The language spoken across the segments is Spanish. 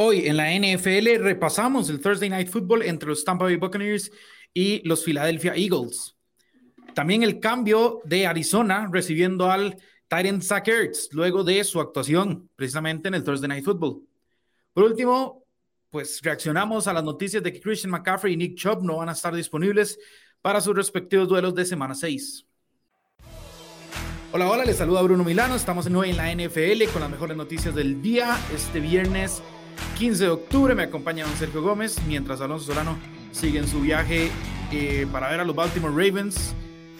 Hoy en la NFL repasamos el Thursday Night Football entre los Tampa Bay Buccaneers y los Philadelphia Eagles. También el cambio de Arizona recibiendo al Titan Zach luego de su actuación precisamente en el Thursday Night Football. Por último, pues reaccionamos a las noticias de que Christian McCaffrey y Nick Chubb no van a estar disponibles para sus respectivos duelos de semana 6. Hola, hola, les saluda Bruno Milano. Estamos nuevo en la NFL con las mejores noticias del día. Este viernes 15 de octubre me acompaña don Sergio Gómez, mientras Alonso Solano sigue en su viaje eh, para ver a los Baltimore Ravens,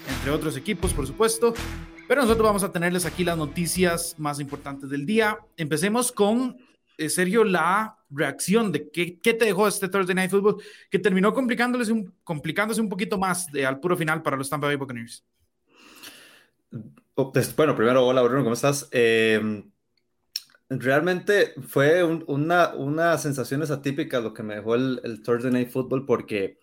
entre otros equipos, por supuesto. Pero nosotros vamos a tenerles aquí las noticias más importantes del día. Empecemos con, eh, Sergio, la reacción de qué, qué, te dejó este Thursday Night Football, que terminó complicándose un, complicándose un poquito más de, al puro final para los Tampa Bay Buccaneers. Oh, pues, bueno, primero, hola Bruno, ¿cómo estás? Eh, Realmente fue una, unas sensaciones lo que me dejó el, el, Thursday Night Football porque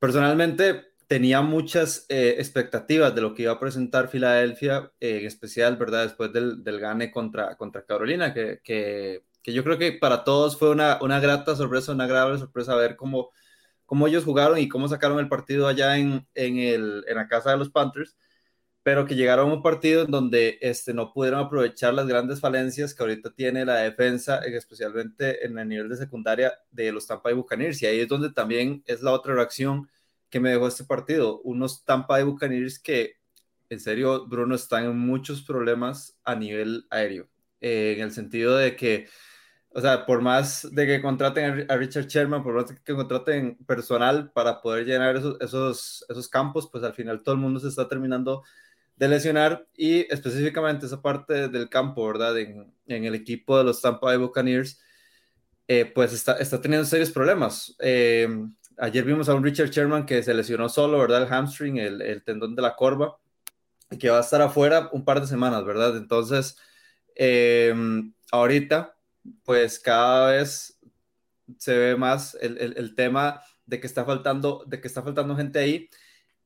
personalmente tenía muchas eh, expectativas de lo que iba a presentar Filadelfia, eh, en especial, ¿verdad? Después del, del gane contra, contra Carolina, que, que, que, yo creo que para todos fue una, una grata sorpresa, una agradable sorpresa ver cómo, cómo ellos jugaron y cómo sacaron el partido allá en, en, el, en la casa de los Panthers pero que llegaron a un partido en donde este, no pudieron aprovechar las grandes falencias que ahorita tiene la defensa, especialmente en el nivel de secundaria de los Tampa Bay Buccaneers. Y ahí es donde también es la otra reacción que me dejó este partido. Unos Tampa Bay Buccaneers que, en serio, Bruno, están en muchos problemas a nivel aéreo, eh, en el sentido de que, o sea, por más de que contraten a Richard Sherman, por más de que contraten personal para poder llenar esos, esos, esos campos, pues al final todo el mundo se está terminando de lesionar y específicamente esa parte del campo, ¿verdad? En, el equipo de los Tampa Bay Buccaneers, eh, pues está, está, teniendo serios problemas. Eh, ayer vimos a un Richard Sherman que se lesionó solo, ¿verdad? El hamstring, el, tendón de la corva, que va a estar afuera un par de semanas, ¿verdad? Entonces, eh, ahorita, pues cada vez se ve más el, el, tema de que está faltando, de que está faltando gente ahí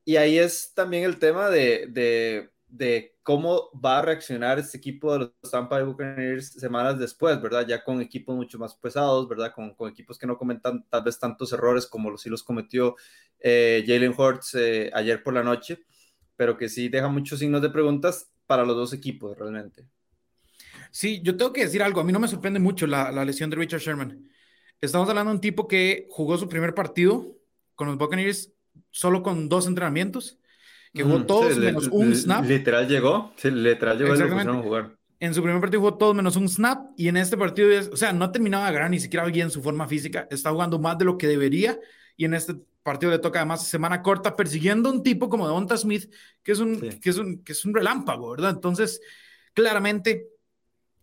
y ahí es también el tema de, de, de, cómo va a reaccionar este equipo de los Tampa Bay Buccaneers semanas después, ¿verdad? Ya con equipos mucho más pesados, ¿verdad? Con, con equipos que no comentan tal vez tantos errores como los sí los cometió eh, Jalen Hurts eh, ayer por la noche, pero que sí deja muchos signos de preguntas para los dos equipos realmente. Sí, yo tengo que decir algo, a mí no me sorprende mucho la, la lesión de Richard Sherman. Estamos hablando de un tipo que jugó su primer partido con los Buccaneers solo con dos entrenamientos, que jugó todos menos un snap. Literal llegó, sí, literal llegó a jugar. En su primer partido jugó todos menos un snap y en este partido, o sea, no terminaba de agarrar ni siquiera bien su forma física, está jugando más de lo que debería y en este partido le toca además semana corta persiguiendo a un tipo como Devonta Smith, que es un, que es un, que es un relámpago, ¿verdad? Entonces, claramente,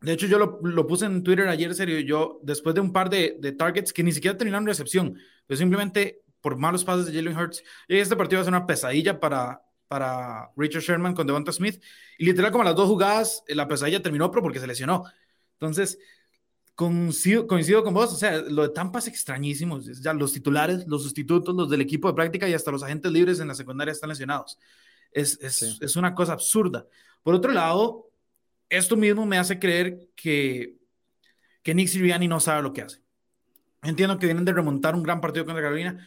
de hecho yo lo, lo puse en Twitter ayer, serio, yo después de un par de, de targets que ni siquiera terminaron recepción, pero simplemente por malos pases de Jalen Hurts. Y este partido va a ser una pesadilla para, para Richard Sherman con Devonta Smith. Y literal, como las dos jugadas, la pesadilla terminó, pero porque se lesionó. Entonces, coincido, coincido con vos. O sea, lo de Tampa es extrañísimo. Ya los titulares, los sustitutos, los del equipo de práctica y hasta los agentes libres en la secundaria están lesionados. Es, es, es una cosa absurda. Por otro lado, esto mismo me hace creer que, que Nick Sirianni no sabe lo que hace. Entiendo que vienen de remontar un gran partido contra Carolina,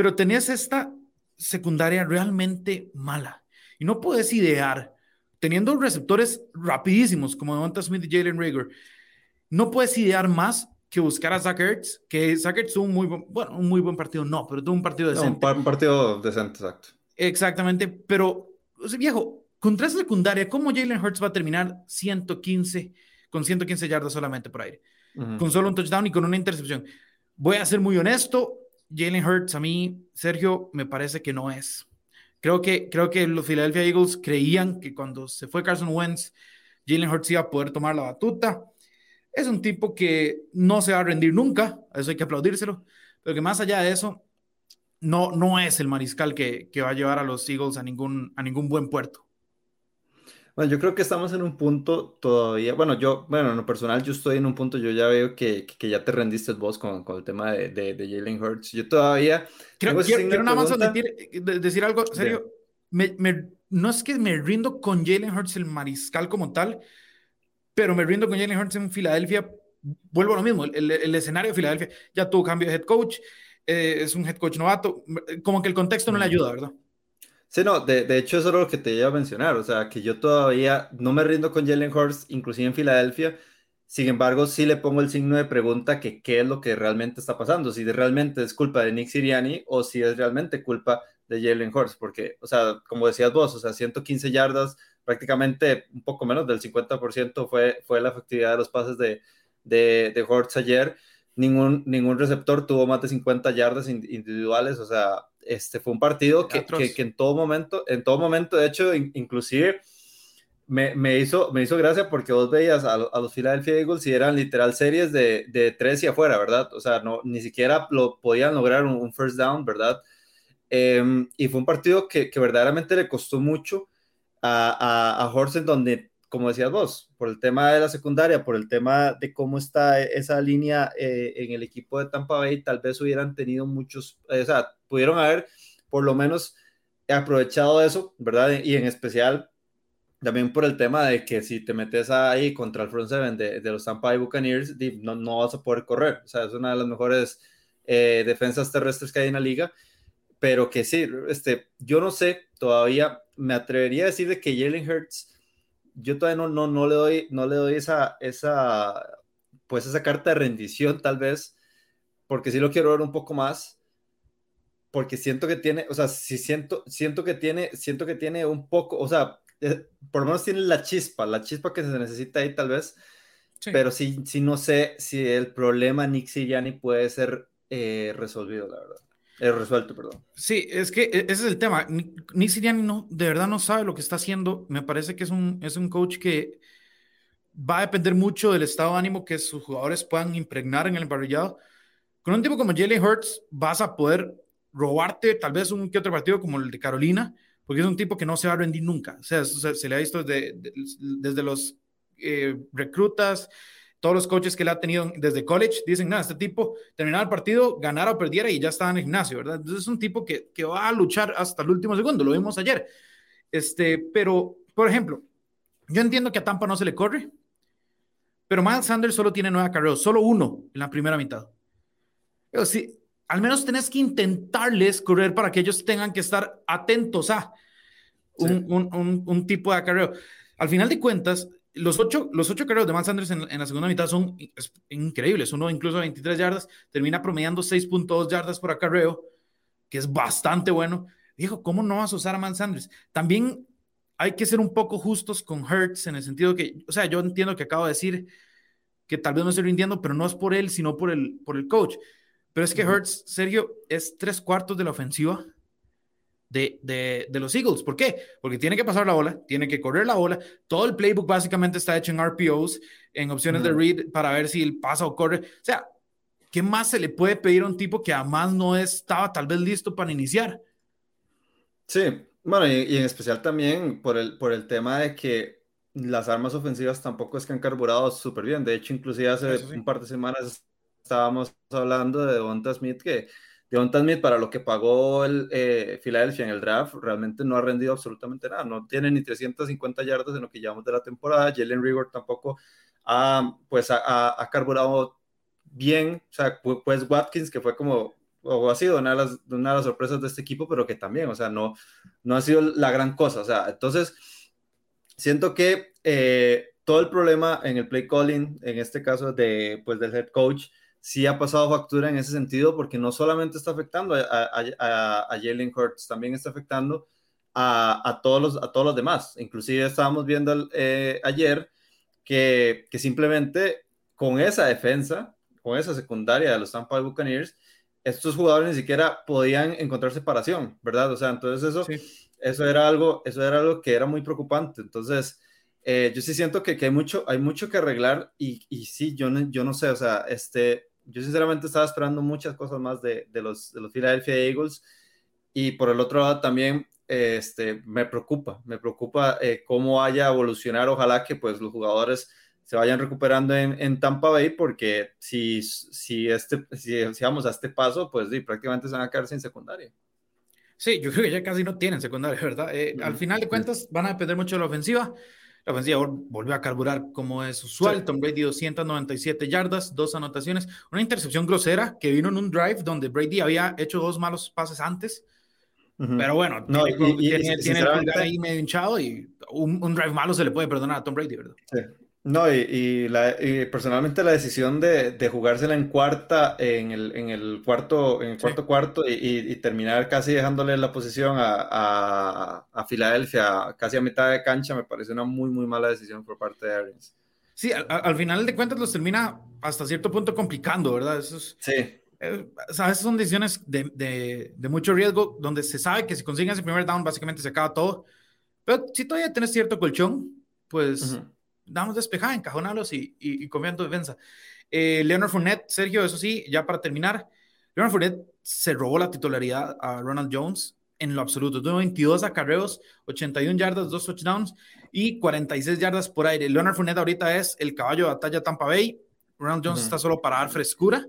pero tenías esta secundaria realmente mala. Y no puedes idear, teniendo receptores rapidísimos como Devonta Smith y Jalen Rager, no puedes idear más que buscar a Zach Ertz, que Zach Ertz tuvo un muy buen, bueno, un muy buen partido, no, pero tuvo un partido decente. un partido decente, exacto. Exactamente, pero, o sea, viejo, contra esa secundaria, ¿cómo Jalen Hurts va a terminar 115, con 115 yardas solamente por aire? Con solo un touchdown y con una intercepción. Voy a ser muy honesto, Jalen Hurts a mí, Sergio, me parece que no es. Creo que, creo que los Philadelphia Eagles creían que cuando se fue Carson Wentz, Jalen Hurts iba a poder tomar la batuta. Es un tipo que no se va a rendir nunca, eso hay que aplaudírselo, pero que más allá de eso, no, no es el mariscal que, que va a llevar a los Eagles a ningún, a ningún buen puerto. Bueno, yo creo que estamos en un punto todavía, bueno, yo, bueno, en lo personal yo estoy en un punto, yo ya veo que, que ya te rendiste vos con, con el tema de, de, de, Jalen Hurts. Yo todavía... Quiero, quiero, nada más decir algo, serio, me, me, no es que me rindo con Jalen Hurts el mariscal como tal, pero me rindo con Jalen Hurts en Filadelfia vuelvo a lo mismo, el, escenario de Filadelfia ya tuvo cambio de head coach, eh, es un head coach novato, como que el contexto no le ayuda, ¿verdad? Sí, no, de, de, hecho eso es lo que te iba a mencionar, o sea, que yo todavía no me rindo con Jalen Hurts, inclusive en Filadelfia, sin embargo, sí le pongo el signo de pregunta que qué es lo que realmente está pasando, si realmente es culpa de Nick Siriani o si es realmente culpa de Jalen Hurts, porque, o sea, como decías vos, o sea, 115 yardas, prácticamente un poco menos del 50% fue, fue la efectividad de los pases de, de, de Hurts ayer. Ningún, ningún receptor tuvo más de 50 yardas individuales, o sea, este fue un partido que, que, en todo momento, en todo momento, de hecho, inclusive me, me, hizo, me hizo gracia porque vos veías a, a, los Philadelphia Eagles y eran literal series de, de, tres y afuera, ¿verdad? O sea, no, ni siquiera lo podían lograr un, first down, ¿verdad? Em, y fue un partido que, que, verdaderamente le costó mucho a, a, a Horsen, donde, como decías vos, por el tema de la secundaria, por el tema de cómo está esa línea eh, en el equipo de Tampa Bay, tal vez hubieran tenido muchos, o sea, pudieron haber por lo menos aprovechado eso, ¿verdad? Y en especial también por el tema de que si te metes ahí contra el front seven de, de los Tampa Bay Buccaneers, no, no, vas a poder correr. O sea, es una de las mejores eh, defensas terrestres que hay en la liga. Pero que sí, este, yo no sé, todavía me atrevería a decir de que Jalen Hurts, yo todavía no, no, no le doy, no le doy esa, esa, pues esa carta de rendición tal vez, porque sí lo quiero ver un poco más porque siento que tiene, o sea, si siento, siento que tiene, siento que tiene un poco, o sea, eh, por lo menos tiene la chispa, la chispa que se necesita ahí tal vez, pero sí, sí no sé si el problema Nick Siriani puede ser eh, resolvido, la verdad. Eh, resuelto, perdón. Sí, es que e, ese es el tema. Nick Siriani no, de verdad no sabe lo que está haciendo. Me parece que es un, es un coach que va a depender mucho del estado de ánimo que sus jugadores puedan impregnar en el emparrillado. Con un tipo como Jalen Hurts vas a poder robarte tal vez un que otro partido como el de Carolina, porque es un tipo que no se va a rendir nunca. O sea, se, le ha visto desde, desde los eh, reclutas, todos los coaches que le ha tenido desde college, dicen, nada, este tipo terminaba el partido, ganara o perdiera y ya estaba en el gimnasio, ¿verdad? Entonces es un tipo que, que va a luchar hasta el último segundo, lo vimos ayer. Este, pero, por ejemplo, yo entiendo que a Tampa no se le corre, pero Miles Sanders solo tiene nueve carreras, solo uno en la primera mitad. Pero sí, al menos tenés que intentarles correr para que ellos tengan que estar atentos a un, tipo de acarreo. Al final de cuentas, los ocho, los ocho carreos de Miles Sanders en, la segunda mitad son increíbles. Uno incluso 23 yardas, termina promediando 6.2 yardas por acarreo, que es bastante bueno. Dijo, ¿cómo no vas a usar a Miles Sanders? También hay que ser un poco justos con Hertz en el sentido que, o sea, yo entiendo que acabo de decir que tal vez no estoy rindiendo, pero no es por él, sino por el, por el coach. Pero es que Hurts, Sergio, es tres cuartos de la ofensiva de, de, de, los Eagles. ¿Por qué? Porque tiene que pasar la bola, tiene que correr la bola. Todo el playbook básicamente está hecho en RPOs, en opciones de read para ver si el pasa o corre. O sea, ¿qué más se le puede pedir a un tipo que además no estaba tal vez listo para iniciar? Sí, bueno, y, en especial también por el, por el tema de que las armas ofensivas tampoco es que han carburado súper bien. De hecho, inclusive hace un par de semanas estábamos hablando de Devonta Smith, que Devonta Smith para lo que pagó el eh, Philadelphia en el draft realmente no ha rendido absolutamente nada, no tiene ni 350 yardas en lo que llevamos de la temporada, Jalen Rigor tampoco ha, pues, ha, carburado bien, o sea, pues Watkins, que fue como, o ha sido una de, las, una de las sorpresas de este equipo, pero que también, o sea, no, no ha sido la gran cosa, o sea, entonces, siento que eh, todo el problema en el play calling, en este caso de, pues, del head coach, sí ha pasado factura en ese sentido porque no solamente está afectando a, a, a, Jalen Hurts, también está afectando a, todos los, a todos los demás. Inclusive estábamos viendo eh, ayer que, que, simplemente con esa defensa, con esa secundaria de los Tampa Bay Buccaneers, estos jugadores ni siquiera podían encontrar separación, ¿verdad? O sea, entonces eso, eso, era, algo, eso era algo que era muy preocupante. Entonces, eh, yo sí siento que, que, hay, mucho, hay mucho que arreglar y, y sí, yo yo no sé, o sea, este, yo sinceramente estaba esperando muchas cosas más de, de, los, de los Philadelphia Eagles y por el otro lado también este, me preocupa, me preocupa eh, cómo vaya a evolucionar, ojalá que pues los jugadores se vayan recuperando en, en Tampa Bay porque si, si, este, si, vamos a este paso, pues sí, prácticamente se van a quedar sin secundaria. Sí, yo creo que ya casi no tienen secundaria, ¿verdad? Eh, al final de cuentas van a depender mucho de la ofensiva. La ofensiva volvió a carburar como es usual. Tom Brady 297 yardas, dos anotaciones, una intercepción grosera que vino en un drive donde Brady había hecho dos malos pases antes. Pero bueno, no, tiene, y, tiene, el ahí medio hinchado y un, un, drive malo se le puede perdonar a Tom Brady, ¿verdad? Sí. No, y, la, personalmente la decisión de, de, jugársela en cuarta, en el, en el cuarto, en el cuarto cuarto y, terminar casi dejándole la posición a, a, a, Filadelfia casi a mitad de cancha me parece una muy, muy mala decisión por parte de Arians. Sí, al, final de cuentas los termina hasta cierto punto complicando, ¿verdad? Eso sí. Eh, esas son decisiones de, de, de, mucho riesgo, donde se sabe que si consiguen ese primer down, básicamente se acaba todo. Pero si todavía tienes cierto colchón, pues damos despejada, encajonalos y, y, y comiendo defensa. Eh, Leonard Fournette, Sergio, eso sí, ya para terminar, Leonard Fournette se robó la titularidad a Ronald Jones en lo absoluto. Tuvo 22 acarreos, 81 yardas, 2 touchdowns y 46 yardas por aire. Leonard Fournette ahorita es el caballo de batalla Tampa Bay. Ronald Jones está solo para dar frescura.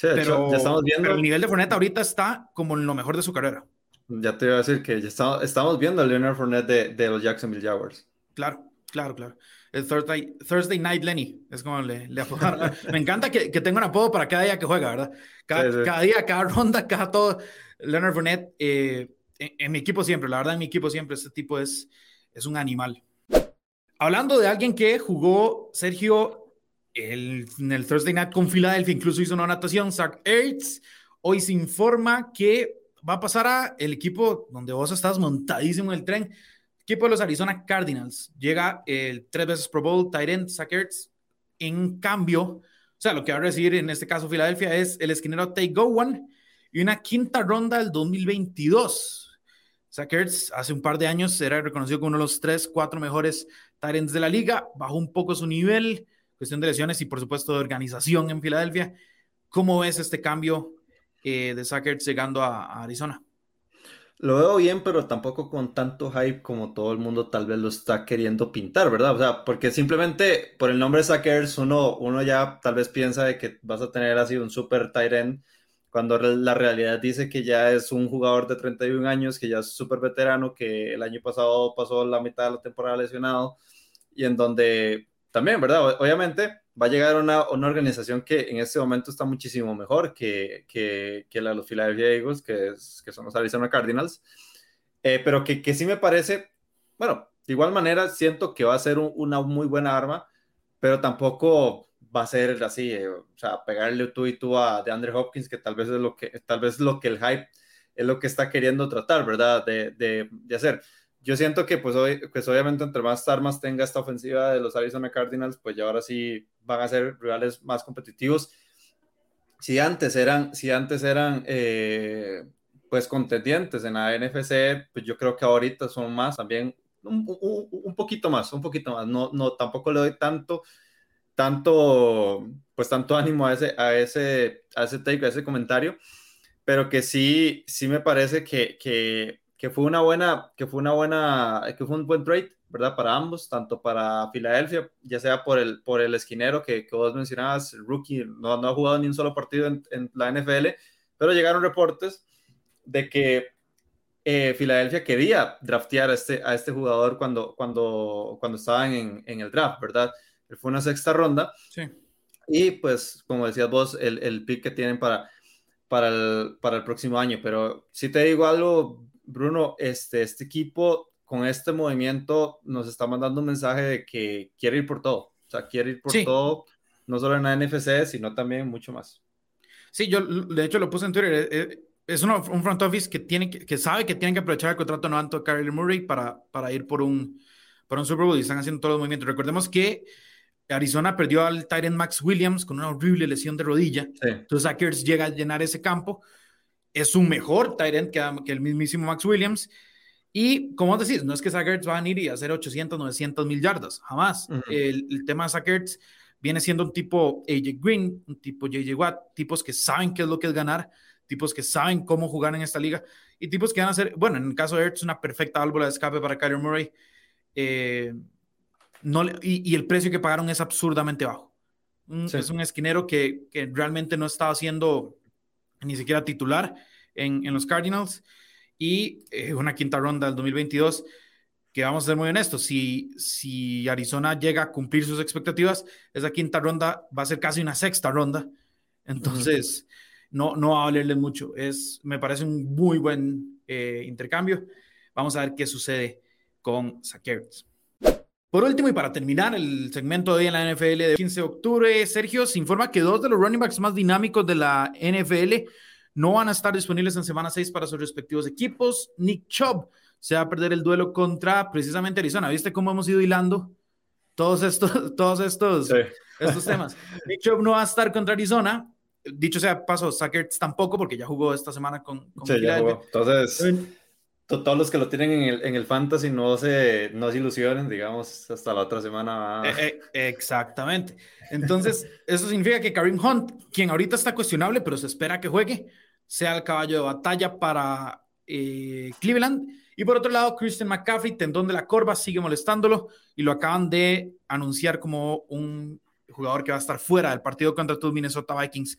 pero, ya estamos viendo. el nivel de Fournette ahorita está como en lo mejor de su carrera. Ya te iba a decir que ya estamos, estamos viendo a Leonard Fournette de, de los Jacksonville Jaguars. Claro, claro, claro el Thursday, Thursday Night Lenny, es como le, le Me encanta que, que, tenga un apodo para cada día que juega, ¿verdad? Cada, cada día, cada ronda, cada todo. Leonard Fournette, eh, en, mi equipo siempre, la verdad, en mi equipo siempre, este tipo es, es un animal. Hablando de alguien que jugó, Sergio, el, en el Thursday Night con Philadelphia, incluso hizo una anotación, Zach Ertz, hoy se informa que va a pasar a el equipo donde vos estás montadísimo en el tren, equipo de los Arizona Cardinals. Llega el tres veces Pro Bowl, Tyrant Sackers. En cambio, o sea, lo que va a recibir en este caso Filadelfia es el esquinero Tay Gowan y una quinta ronda del 2022. Sackers hace un par de años era reconocido como uno de los tres, cuatro mejores Tyrants de la liga. Bajó un poco su nivel, cuestión de lesiones y por supuesto de organización en Filadelfia. ¿Cómo ves este cambio eh, de Sackers llegando a Arizona? Lo veo bien, pero tampoco con tanto hype como todo el mundo tal vez lo está queriendo pintar, ¿verdad? O sea, porque simplemente por el nombre Sackers uno, uno ya tal vez piensa de que vas a tener así un super tight cuando la realidad dice que ya es un jugador de 31 años, que ya es súper veterano, que el año pasado pasó la mitad de la temporada lesionado, y en donde también, ¿verdad? Obviamente va a llegar una, una organización que en este momento está muchísimo mejor que, que, que la de los Philadelphia Eagles, que, es, que son los Arizona Cardinals, eh, pero que, que, sí me parece, bueno, de igual manera siento que va a ser una muy buena arma, pero tampoco va a ser así, eh, o sea, pegarle tú y tú a de Andre Hopkins, que tal vez es lo que, tal vez lo que el hype es lo que está queriendo tratar, ¿verdad? De, de, de hacer yo siento que pues, hoy, pues obviamente entre más armas tenga esta ofensiva de los Arizona Cardinals, pues ya ahora sí van a ser rivales más competitivos. Si antes eran, si antes eran eh, pues contendientes en la NFC, pues yo creo que ahorita son más también, un, un, poquito más, un poquito más. No, no, tampoco le doy tanto, tanto, pues tanto ánimo a ese, a ese, a ese take, a ese comentario, pero que sí, sí me parece que, que que fue una buena, que fue una buena, que fue un buen trade, ¿verdad? Para ambos, tanto para Filadelfia, ya sea por el, por el esquinero que, que vos mencionabas, el rookie, no, no, ha jugado ni un solo partido en, en la NFL, pero llegaron reportes de que eh, Filadelfia quería draftear a este, a este jugador cuando, cuando, cuando estaban en, en el draft, ¿verdad? Fue una sexta ronda. Sí. Y pues, como decías vos, el, el pick que tienen para, para, el, para el próximo año. Pero si te digo algo, Bruno, este, este equipo con este movimiento nos está mandando un mensaje de que quiere ir por todo. O sea, quiere ir por todo, no solo en la NFC, sino también mucho más. Sí, yo de hecho lo puse en Twitter. Eh, eh, es un front office que, tiene, que, sabe que tienen que aprovechar el contrato no de Kyler Murray para, para ir por un, por un Super Bowl y están haciendo todos los movimientos. Recordemos que Arizona perdió al Tyrant Max Williams con una horrible lesión de rodilla. Entonces, Sackers llega a llenar ese campo es un mejor Tyrant que, que, el mismísimo Max Williams. Y como decís, no es que Sackers va a ir y hacer 800, 900 mil yardas, jamás. el, tema de Sackers viene siendo un tipo AJ Green, un tipo JJ Watt, tipos que saben qué es lo que es ganar, tipos que saben cómo jugar en esta liga y tipos que van a ser, bueno, en el caso de Ertz, una perfecta válvula de escape para Kyler Murray. Eh, no, y, y, el precio que pagaron es absurdamente bajo. Es un esquinero que, que realmente no estaba haciendo ni siquiera titular en, en los Cardinals, y eh, una quinta ronda del 2022. que vamos a ser muy honestos, si, si Arizona llega a cumplir sus expectativas, esa quinta ronda va a ser casi una sexta ronda. Entonces, no, no va a valerle mucho. Es, me parece un muy buen eh, intercambio. Vamos a ver qué sucede con Sackers. Por último, y para terminar el segmento de hoy en la NFL de 15 de octubre, Sergio se informa que dos de los running backs más dinámicos de la NFL no van a estar disponibles en semana 6 para sus respectivos equipos. Nick Chubb se va a perder el duelo contra precisamente Arizona. ¿Viste cómo hemos ido hilando todos estos, todos estos, estos temas? Nick Chubb no va a estar contra Arizona. Dicho sea paso, Sackers tampoco, porque ya jugó esta semana con, con sí, ya jugó. Entonces, todos los que lo tienen en el, en el fantasy no se, no se ilusionen, digamos, hasta la otra semana. Eh, eh, exactamente. Entonces, eso significa que Karim Hunt, quien ahorita está cuestionable, pero se espera que juegue, sea el caballo de batalla para eh, Cleveland. Y por otro lado, Christian McCaffrey, tendón de la corva, sigue molestándolo y lo acaban de anunciar como un jugador que va a estar fuera del partido contra tus Minnesota Vikings.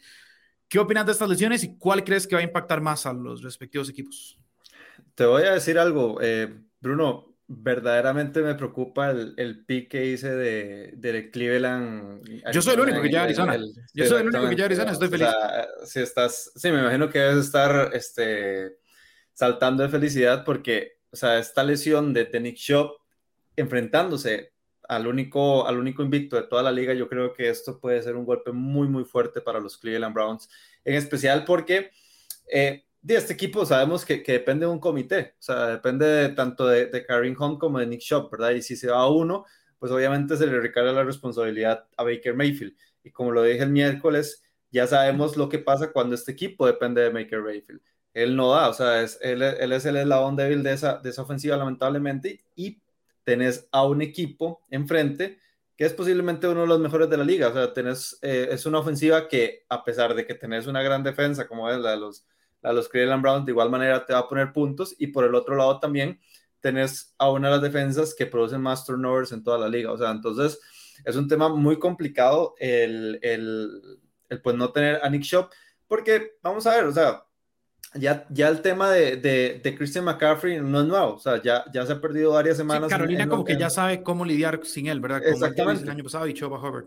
¿Qué opinas de estas lesiones y cuál crees que va a impactar más a los respectivos equipos? Te voy a decir algo, eh, Bruno, verdaderamente me preocupa el, el pick que hice de, de Cleveland. Yo soy el único que lleva Arizona. Yo soy el único que lleva Arizona, estoy feliz. si estás, sí, me imagino que debes estar este, saltando de felicidad porque, o sea, esta lesión de, de Nick enfrentándose al único, al único invicto de toda la liga, yo creo que esto puede ser un golpe muy, muy fuerte para los Cleveland Browns, en especial porque eh, de este equipo sabemos que, depende de un comité, o sea, depende tanto de, de Karim Hunt como de Nick Shop, ¿verdad? Y si se va a uno, pues obviamente se le recarga la responsabilidad a Baker Mayfield. Y como lo dije el miércoles, ya sabemos lo que pasa cuando este equipo depende de Baker Mayfield. Él no da, o sea, es, él, él, es el eslabón débil de esa, de esa ofensiva, lamentablemente, y tenés a un equipo enfrente que es posiblemente uno de los mejores de la liga. O sea, tenés, eh, es una ofensiva que, a pesar de que tenés una gran defensa, como es la de los a los Cleveland Browns de igual manera te va a poner puntos y por el otro lado también tenés a una de las defensas que producen más turnovers en toda la liga. O sea, entonces es un tema muy complicado el, el, el pues no tener a Nick Shop porque vamos a ver, o sea, ya, ya el tema de, de, de, Christian McCaffrey no es nuevo, o sea, ya, ya se ha perdido varias semanas. Sí, Carolina en, como en, que ya sabe cómo lidiar sin él, ¿verdad? Como exactamente. El año pasado y Chuba Hubbard.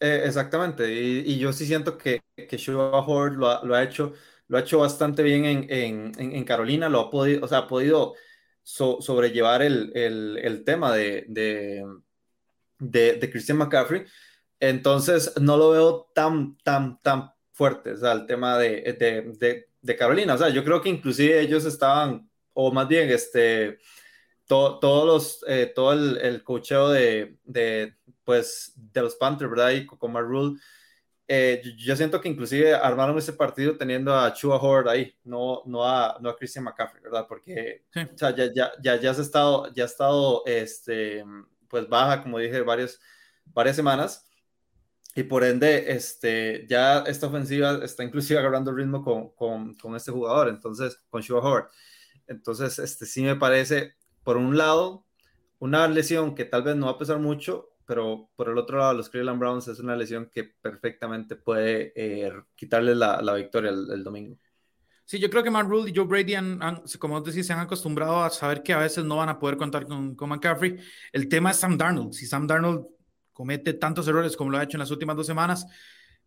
Eh, exactamente, y, y, yo sí siento que, que Chuba Hubbard lo ha, lo ha hecho lo ha hecho bastante bien en, Carolina, lo ha podido, o sea, ha podido so, sobrellevar el, el, tema de, de, Christian McCaffrey. Entonces, no lo veo tan, tan, tan fuerte, o el tema de, de Carolina. O sea, yo creo que inclusive ellos estaban, o más bien, este, to, todos los, eh, todo el, el cocheo de, de, pues, de los Panthers, ¿verdad? Y con Rule eh, yo siento que inclusive armaron ese partido teniendo a Chua Howard ahí, no, no, a, no a Christian McCaffrey, ¿verdad? Porque sí. o sea, ya, ya, ya, ya, ha estado, ya ha estado este, pues baja, como dije, varias, varias semanas. Y por ende, este, ya esta ofensiva está inclusive agarrando ritmo con, con, con este jugador, entonces, con Chua Howard. Entonces, este, sí me parece, por un lado, una lesión que tal vez no va a pesar mucho, pero por el otro lado, los Cleveland Browns es una lesión que perfectamente puede eh, quitarles la, la, victoria el, el, domingo. Sí, yo creo que Matt Rule y Joe Brady, han, han, como decís, se han acostumbrado a saber que a veces no van a poder contar con, con McCaffrey. El tema es Sam Darnold. Si Sam Darnold comete tantos errores como lo ha hecho en las últimas dos semanas,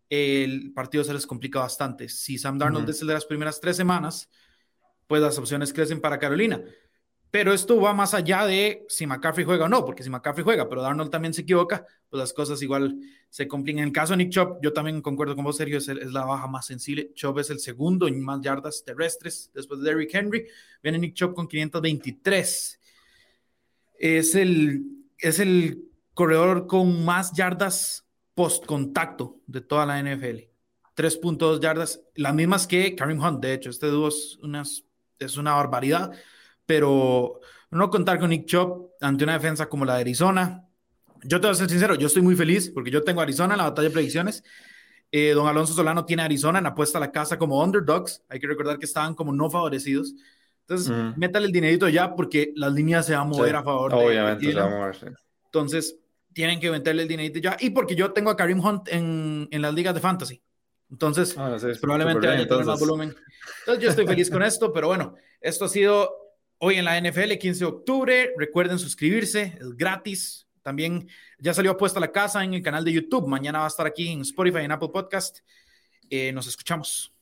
el partido se les complica bastante. Si Sam Darnold uh -huh. es el de las primeras tres semanas, pues las opciones crecen para Carolina. Pero esto va más allá de si McCaffrey juega o no, porque si McCaffrey juega, pero Darnold también se equivoca, pues las cosas igual se complican. En el caso de Nick Chubb, yo también concuerdo con vos, Sergio, es, el, es la baja más sensible. Chubb es el segundo en más yardas terrestres después de Derrick Henry. Viene Nick Chubb con 523. Es el, es el corredor con más yardas post contacto de toda la NFL. 3.2 yardas, las mismas que Karim Hunt, de hecho. Este dúo es, unas, es una barbaridad pero no contar con Nick Chubb ante una defensa como la de Arizona. Yo te voy a ser sincero, yo estoy muy feliz porque yo tengo Arizona en la batalla de predicciones. Eh, don Alonso Solano tiene a Arizona en apuesta a la casa como underdogs. Hay que recordar que estaban como no favorecidos. Entonces, mm. métale el dinerito ya porque las líneas se van a mover sí, a favor. Obviamente de, se va a mover, sí. Entonces, tienen que meterle el dinerito ya. Y porque yo tengo a Karim Hunt en, en las ligas de fantasy. Entonces, ah, probablemente vaya a tener más volumen. Entonces, yo estoy feliz con esto, pero bueno, esto ha sido hoy en la NFL, 15 de octubre. Recuerden suscribirse, es gratis. También ya salió puesta la casa en el canal de YouTube. Mañana va a estar aquí en Spotify y en Apple Podcast. Eh, nos escuchamos.